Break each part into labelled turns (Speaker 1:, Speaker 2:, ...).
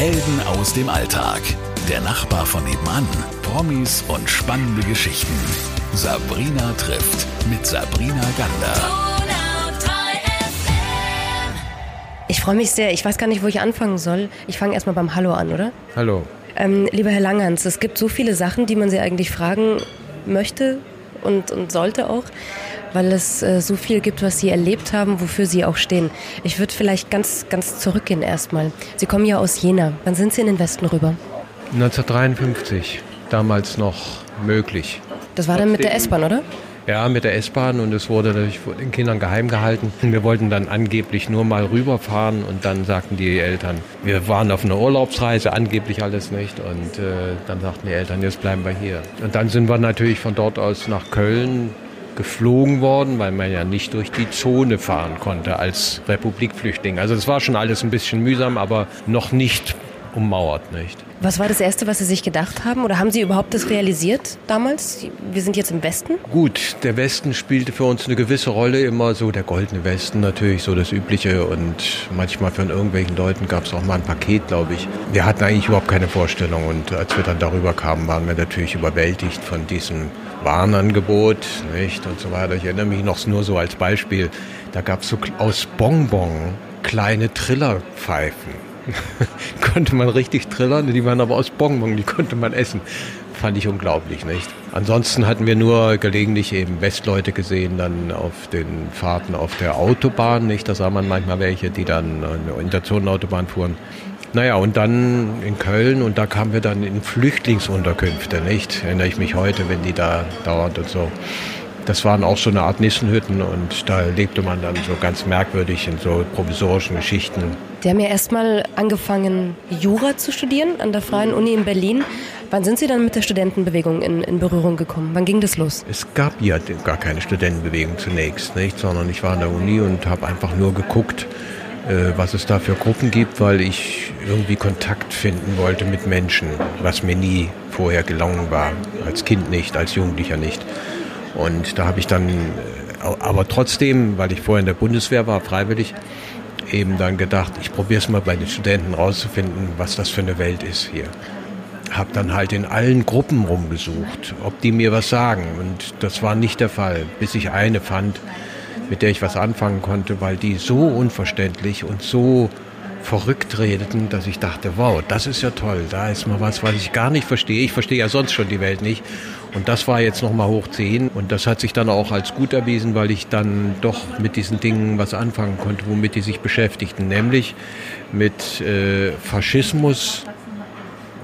Speaker 1: Helden aus dem Alltag. Der Nachbar von nebenan. Promis und spannende Geschichten. Sabrina trifft mit Sabrina Gander.
Speaker 2: Ich freue mich sehr. Ich weiß gar nicht, wo ich anfangen soll. Ich fange erstmal beim Hallo an, oder?
Speaker 3: Hallo.
Speaker 2: Ähm, lieber Herr Langhans, es gibt so viele Sachen, die man Sie eigentlich fragen möchte und, und sollte auch, weil es äh, so viel gibt, was Sie erlebt haben, wofür Sie auch stehen. Ich würde vielleicht ganz, ganz zurückgehen erstmal. Sie kommen ja aus Jena. Wann sind Sie in den Westen rüber?
Speaker 3: 1953, damals noch möglich.
Speaker 2: Das war dann mit der S-Bahn, oder?
Speaker 3: Ja, mit der S-Bahn und es wurde natürlich den Kindern geheim gehalten. Wir wollten dann angeblich nur mal rüberfahren und dann sagten die Eltern, wir waren auf einer Urlaubsreise, angeblich alles nicht. Und äh, dann sagten die Eltern, jetzt bleiben wir hier. Und dann sind wir natürlich von dort aus nach Köln geflogen worden, weil man ja nicht durch die Zone fahren konnte als Republikflüchtling. Also es war schon alles ein bisschen mühsam, aber noch nicht ummauert, nicht?
Speaker 2: Was war das Erste, was Sie sich gedacht haben? Oder haben Sie überhaupt das realisiert damals? Wir sind jetzt im Westen?
Speaker 3: Gut, der Westen spielte für uns eine gewisse Rolle, immer so der goldene Westen natürlich, so das Übliche. Und manchmal von irgendwelchen Leuten gab es auch mal ein Paket, glaube ich. Wir hatten eigentlich überhaupt keine Vorstellung. Und als wir dann darüber kamen, waren wir natürlich überwältigt von diesem Warenangebot nicht? und so weiter. Ich erinnere mich noch nur so als Beispiel, da gab es so aus Bonbon kleine Trillerpfeifen konnte man richtig trillern. Die waren aber aus Bonbon, die konnte man essen. Fand ich unglaublich, nicht? Ansonsten hatten wir nur gelegentlich eben Westleute gesehen, dann auf den Fahrten auf der Autobahn, nicht? Da sah man manchmal welche, die dann in der Zonenautobahn fuhren. Naja, und dann in Köln und da kamen wir dann in Flüchtlingsunterkünfte, nicht? Erinnere ich mich heute, wenn die da dauernd und so. Das waren auch so eine Art Nissenhütten und da lebte man dann so ganz merkwürdig in so provisorischen Geschichten.
Speaker 2: Die haben ja erstmal angefangen, Jura zu studieren an der Freien Uni in Berlin. Wann sind Sie dann mit der Studentenbewegung in, in Berührung gekommen? Wann ging das los?
Speaker 3: Es gab ja gar keine Studentenbewegung zunächst, nicht? sondern ich war an der Uni und habe einfach nur geguckt, äh, was es da für Gruppen gibt, weil ich irgendwie Kontakt finden wollte mit Menschen, was mir nie vorher gelungen war. Als Kind nicht, als Jugendlicher nicht. Und da habe ich dann, äh, aber trotzdem, weil ich vorher in der Bundeswehr war, freiwillig, eben dann gedacht, ich probiere es mal bei den Studenten rauszufinden, was das für eine Welt ist hier. Habe dann halt in allen Gruppen rumgesucht, ob die mir was sagen. Und das war nicht der Fall, bis ich eine fand, mit der ich was anfangen konnte, weil die so unverständlich und so verrückt redeten, dass ich dachte, wow, das ist ja toll, da ist mal was, was ich gar nicht verstehe. Ich verstehe ja sonst schon die Welt nicht. Und das war jetzt nochmal hoch 10 und das hat sich dann auch als gut erwiesen, weil ich dann doch mit diesen Dingen was anfangen konnte, womit die sich beschäftigten, nämlich mit äh, Faschismus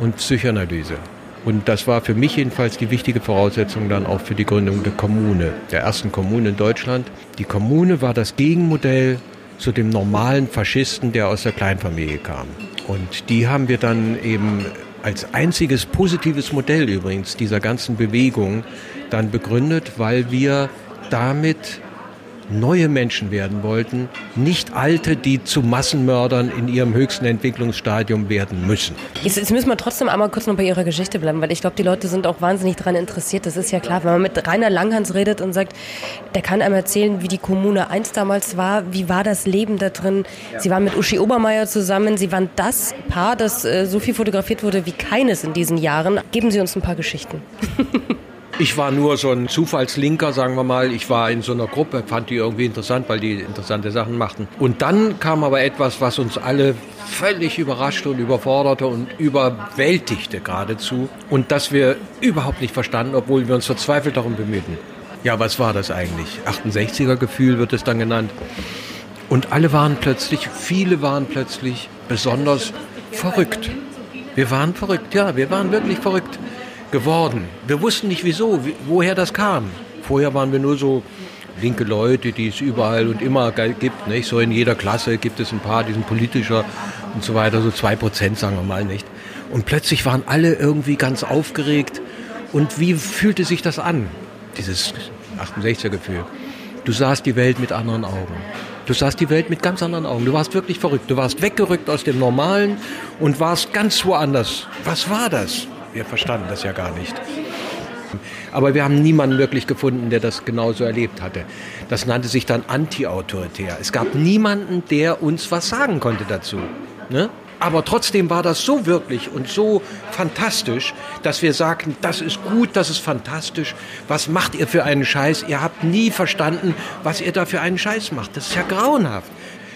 Speaker 3: und Psychoanalyse. Und das war für mich jedenfalls die wichtige Voraussetzung dann auch für die Gründung der Kommune, der ersten Kommune in Deutschland. Die Kommune war das Gegenmodell zu dem normalen Faschisten, der aus der Kleinfamilie kam. Und die haben wir dann eben als einziges positives Modell übrigens dieser ganzen Bewegung dann begründet, weil wir damit neue Menschen werden wollten, nicht alte, die zu Massenmördern in ihrem höchsten Entwicklungsstadium werden müssen.
Speaker 2: Jetzt, jetzt müssen wir trotzdem einmal kurz noch bei Ihrer Geschichte bleiben, weil ich glaube, die Leute sind auch wahnsinnig daran interessiert. Das ist ja klar, wenn man mit Rainer Langhans redet und sagt, der kann einem erzählen, wie die Kommune 1 damals war, wie war das Leben da drin. Sie waren mit Uschi Obermeier zusammen, Sie waren das Paar, das äh, so viel fotografiert wurde wie keines in diesen Jahren. Geben Sie uns ein paar Geschichten.
Speaker 3: Ich war nur so ein Zufallslinker, sagen wir mal. Ich war in so einer Gruppe, fand die irgendwie interessant, weil die interessante Sachen machten. Und dann kam aber etwas, was uns alle völlig überraschte und überforderte und überwältigte geradezu. Und das wir überhaupt nicht verstanden, obwohl wir uns verzweifelt darum bemühten. Ja, was war das eigentlich? 68er-Gefühl wird es dann genannt. Und alle waren plötzlich, viele waren plötzlich besonders verrückt. Wir waren verrückt, ja, wir waren wirklich verrückt geworden. Wir wussten nicht wieso, woher das kam. Vorher waren wir nur so linke Leute, die es überall und immer gibt. Nicht? So in jeder Klasse gibt es ein paar, die sind politischer und so weiter, so zwei Prozent sagen wir mal nicht. Und plötzlich waren alle irgendwie ganz aufgeregt. Und wie fühlte sich das an, dieses 68er-Gefühl? Du sahst die Welt mit anderen Augen. Du sahst die Welt mit ganz anderen Augen. Du warst wirklich verrückt. Du warst weggerückt aus dem Normalen und warst ganz woanders. Was war das? Wir verstanden das ja gar nicht. Aber wir haben niemanden wirklich gefunden, der das genauso erlebt hatte. Das nannte sich dann anti-autoritär. Es gab niemanden, der uns was sagen konnte dazu. Ne? Aber trotzdem war das so wirklich und so fantastisch, dass wir sagten, das ist gut, das ist fantastisch. Was macht ihr für einen Scheiß? Ihr habt nie verstanden, was ihr da für einen Scheiß macht. Das ist ja grauenhaft.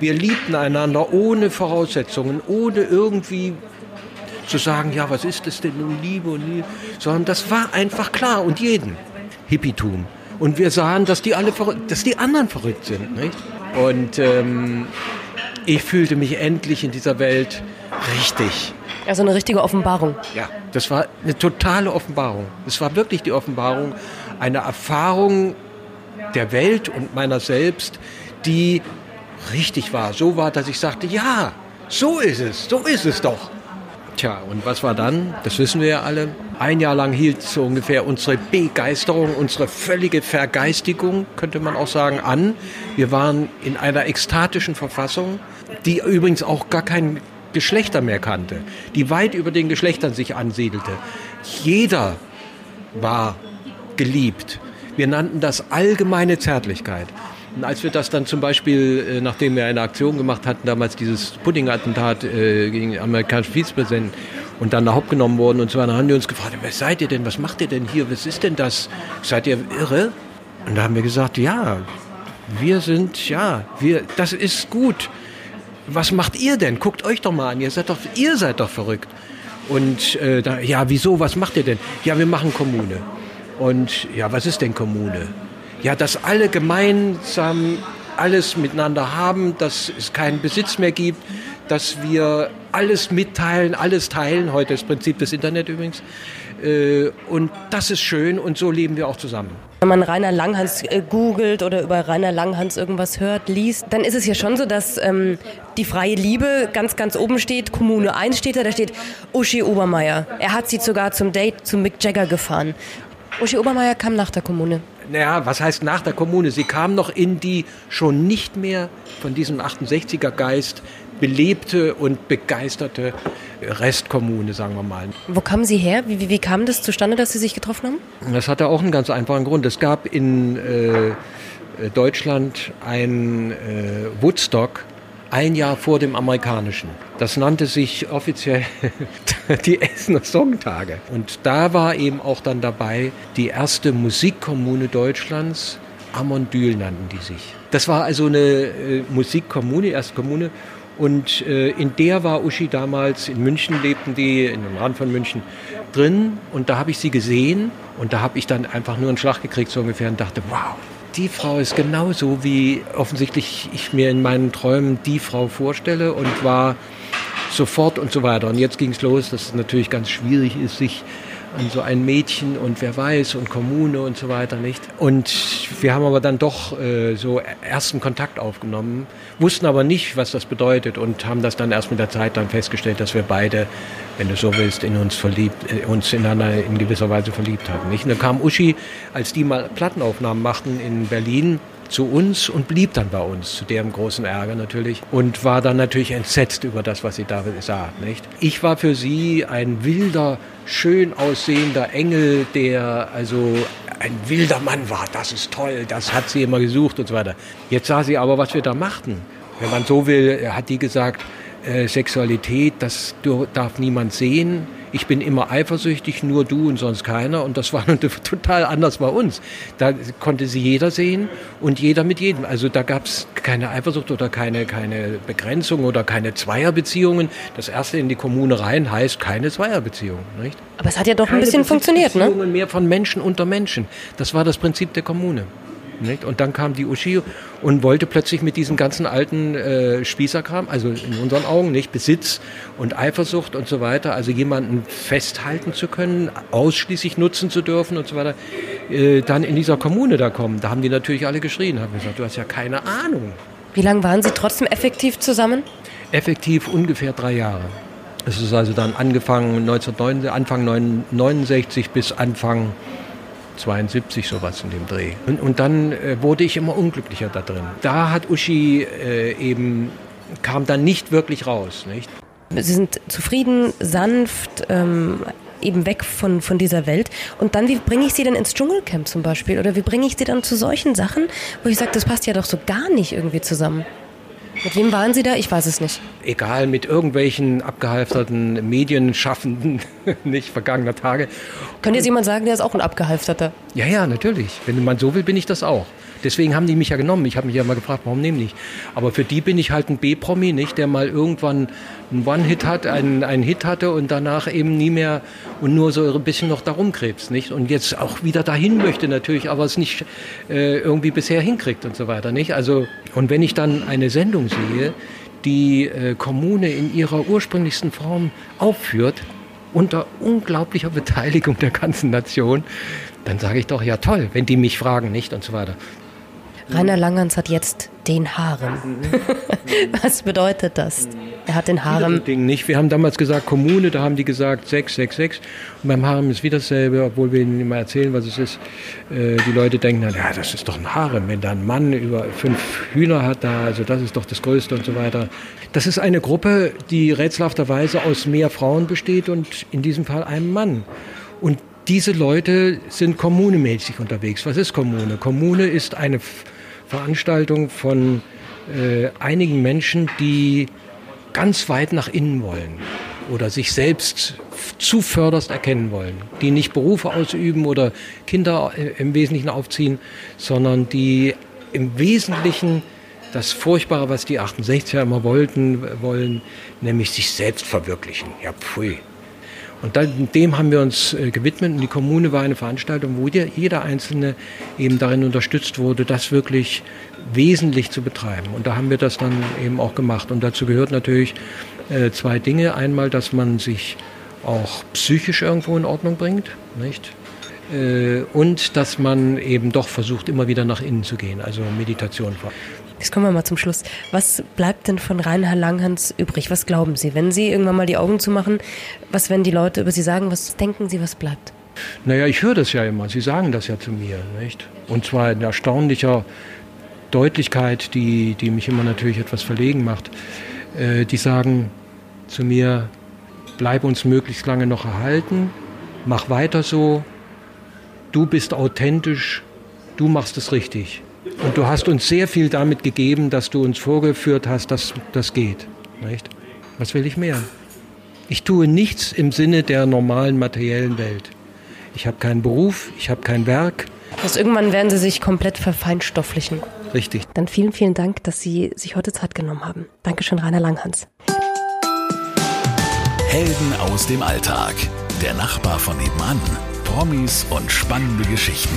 Speaker 3: Wir liebten einander ohne Voraussetzungen, ohne irgendwie zu sagen, ja, was ist das denn nun Liebe und Liebe, sondern das war einfach klar und jeden. Hippietum. Und wir sahen, dass die alle dass die anderen verrückt sind. Nicht? Und ähm, ich fühlte mich endlich in dieser Welt richtig.
Speaker 2: Also eine richtige Offenbarung.
Speaker 3: Ja, das war eine totale Offenbarung. Es war wirklich die Offenbarung, eine Erfahrung der Welt und meiner selbst, die richtig war. So war, dass ich sagte, ja, so ist es, so ist es doch. Tja, und was war dann? Das wissen wir ja alle. Ein Jahr lang hielt so ungefähr unsere Begeisterung, unsere völlige Vergeistigung, könnte man auch sagen, an. Wir waren in einer ekstatischen Verfassung, die übrigens auch gar kein Geschlechter mehr kannte, die weit über den Geschlechtern sich ansiedelte. Jeder war geliebt. Wir nannten das allgemeine Zärtlichkeit. Und als wir das dann zum Beispiel, äh, nachdem wir eine Aktion gemacht hatten, damals dieses Pudding-Attentat äh, gegen den amerikanischen Vizepräsidenten und dann da genommen worden und so weiter, haben die uns gefragt, wer seid ihr denn, was macht ihr denn hier, was ist denn das, seid ihr irre? Und da haben wir gesagt, ja, wir sind, ja, wir, das ist gut. Was macht ihr denn? Guckt euch doch mal an, ihr seid doch, ihr seid doch verrückt. Und äh, da, ja, wieso, was macht ihr denn? Ja, wir machen Kommune. Und ja, was ist denn Kommune? Ja, dass alle gemeinsam alles miteinander haben, dass es keinen Besitz mehr gibt, dass wir alles mitteilen, alles teilen. Heute das Prinzip des Internet übrigens. Äh, und das ist schön und so leben wir auch zusammen.
Speaker 2: Wenn man Rainer Langhans äh, googelt oder über Rainer Langhans irgendwas hört, liest, dann ist es ja schon so, dass ähm, die freie Liebe ganz, ganz oben steht. Kommune 1 steht da, da steht Uschi Obermeier. Er hat sie sogar zum Date zu Mick Jagger gefahren. Uschi Obermeier kam nach der Kommune
Speaker 3: naja, was heißt nach der Kommune? Sie kam noch in die schon nicht mehr von diesem 68er Geist belebte und begeisterte Restkommune, sagen wir mal.
Speaker 2: Wo kamen Sie her? Wie, wie, wie, kam das zustande, dass Sie sich getroffen haben?
Speaker 3: Das hatte auch einen ganz einfachen Grund. Es gab in äh, Deutschland ein äh, Woodstock ein Jahr vor dem amerikanischen. Das nannte sich offiziell die Essener Songtage. Und da war eben auch dann dabei die erste Musikkommune Deutschlands. Amondyl nannten die sich. Das war also eine äh, Musikkommune, erste Kommune. Und äh, in der war Uschi damals, in München lebten die, in dem Rand von München, drin. Und da habe ich sie gesehen. Und da habe ich dann einfach nur einen Schlag gekriegt, so ungefähr, und dachte, wow, die Frau ist genauso, wie offensichtlich ich mir in meinen Träumen die Frau vorstelle und war sofort und so weiter. Und jetzt ging es los, dass es natürlich ganz schwierig ist, sich an so ein Mädchen und wer weiß und Kommune und so weiter nicht. Und wir haben aber dann doch äh, so ersten Kontakt aufgenommen, wussten aber nicht, was das bedeutet und haben das dann erst mit der Zeit dann festgestellt, dass wir beide, wenn du so willst, in uns verliebt, äh, uns ineinander in gewisser Weise verliebt hatten. Nicht? Und dann kam Uschi, als die mal Plattenaufnahmen machten in Berlin, zu uns und blieb dann bei uns, zu deren großen Ärger natürlich, und war dann natürlich entsetzt über das, was sie da sah. Nicht? Ich war für sie ein wilder, schön aussehender Engel, der also ein wilder Mann war. Das ist toll, das hat sie immer gesucht und so weiter. Jetzt sah sie aber, was wir da machten. Wenn man so will, hat die gesagt, äh, Sexualität, das darf niemand sehen ich bin immer eifersüchtig, nur du und sonst keiner. Und das war total anders bei uns. Da konnte sie jeder sehen und jeder mit jedem. Also da gab es keine Eifersucht oder keine, keine Begrenzung oder keine Zweierbeziehungen. Das erste in die Kommune rein heißt keine Zweierbeziehung. Nicht?
Speaker 2: Aber es hat ja doch keine ein bisschen funktioniert, ne?
Speaker 3: mehr von Menschen unter Menschen. Das war das Prinzip der Kommune. Nicht? Und dann kam die Uschi und wollte plötzlich mit diesem ganzen alten äh, Spießerkram, also in unseren Augen nicht Besitz und Eifersucht und so weiter, also jemanden festhalten zu können, ausschließlich nutzen zu dürfen und so weiter, äh, dann in dieser Kommune da kommen. Da haben die natürlich alle geschrien, haben gesagt, du hast ja keine Ahnung.
Speaker 2: Wie lange waren Sie trotzdem effektiv zusammen?
Speaker 3: Effektiv ungefähr drei Jahre. Es ist also dann angefangen 1969, Anfang 1969 bis Anfang 72 sowas in dem Dreh. Und, und dann äh, wurde ich immer unglücklicher da drin. Da hat Uschi äh, eben, kam dann nicht wirklich raus. Nicht?
Speaker 2: Sie sind zufrieden, sanft, ähm, eben weg von, von dieser Welt. Und dann, wie bringe ich sie denn ins Dschungelcamp zum Beispiel? Oder wie bringe ich sie dann zu solchen Sachen, wo ich sage, das passt ja doch so gar nicht irgendwie zusammen? Mit wem waren Sie da? Ich weiß es nicht.
Speaker 3: Egal, mit irgendwelchen abgehalfterten Medienschaffenden, nicht vergangener Tage.
Speaker 2: Könnte jetzt jemand sagen, der ist auch ein abgehalfterter?
Speaker 3: Ja, ja, natürlich. Wenn man so will, bin ich das auch. Deswegen haben die mich ja genommen. Ich habe mich ja mal gefragt, warum nehmen nicht? Aber für die bin ich halt ein B-Promi, nicht, der mal irgendwann einen One-Hit hat, einen, einen Hit hatte und danach eben nie mehr und nur so ein bisschen noch darum krebst, nicht? Und jetzt auch wieder dahin möchte natürlich, aber es nicht äh, irgendwie bisher hinkriegt und so weiter, nicht? Also, und wenn ich dann eine Sendung sehe, die äh, Kommune in ihrer ursprünglichsten Form aufführt, unter unglaublicher Beteiligung der ganzen Nation, dann sage ich doch, ja toll, wenn die mich fragen, nicht und so weiter.
Speaker 2: Rainer Langhans hat jetzt den Harem. Was bedeutet das? Er hat den Harem.
Speaker 3: Ding nicht. Wir haben damals gesagt Kommune, da haben die gesagt 666. Und beim Harem ist wieder dasselbe, obwohl wir ihnen immer erzählen, was es ist. Äh, die Leute denken dann, ja, das ist doch ein Harem, wenn da ein Mann über fünf Hühner hat da, also das ist doch das Größte und so weiter. Das ist eine Gruppe, die rätselhafterweise aus mehr Frauen besteht und in diesem Fall einem Mann. Und diese Leute sind kommunemäßig unterwegs. Was ist Kommune? Kommune ist eine Veranstaltung von äh, einigen Menschen, die ganz weit nach innen wollen oder sich selbst zuvörderst erkennen wollen, die nicht Berufe ausüben oder Kinder äh, im Wesentlichen aufziehen, sondern die im Wesentlichen das Furchtbare, was die 68er immer wollten, wollen, nämlich sich selbst verwirklichen. Ja, pfui. Und dem haben wir uns äh, gewidmet und die Kommune war eine Veranstaltung, wo jeder Einzelne eben darin unterstützt wurde, das wirklich wesentlich zu betreiben. Und da haben wir das dann eben auch gemacht. Und dazu gehört natürlich äh, zwei Dinge. Einmal, dass man sich auch psychisch irgendwo in Ordnung bringt, nicht? Äh, und dass man eben doch versucht, immer wieder nach innen zu gehen, also Meditation.
Speaker 2: Jetzt kommen wir mal zum Schluss. Was bleibt denn von Reinhard Langhans übrig? Was glauben Sie? Wenn Sie irgendwann mal die Augen zumachen, was werden die Leute über Sie sagen? Was denken Sie, was bleibt?
Speaker 3: Naja, ich höre das ja immer. Sie sagen das ja zu mir, nicht? Und zwar in erstaunlicher Deutlichkeit, die, die mich immer natürlich etwas verlegen macht. Äh, die sagen zu mir, bleib uns möglichst lange noch erhalten, mach weiter so, du bist authentisch, du machst es richtig. Und du hast uns sehr viel damit gegeben, dass du uns vorgeführt hast, dass das geht. Nicht? Was will ich mehr? Ich tue nichts im Sinne der normalen materiellen Welt. Ich habe keinen Beruf, ich habe kein Werk.
Speaker 2: Also irgendwann werden Sie sich komplett verfeinstofflichen.
Speaker 3: Richtig.
Speaker 2: Dann vielen, vielen Dank, dass Sie sich heute Zeit genommen haben. Dankeschön, Rainer Langhans.
Speaker 1: Helden aus dem Alltag. Der Nachbar von nebenan. Promis und spannende Geschichten.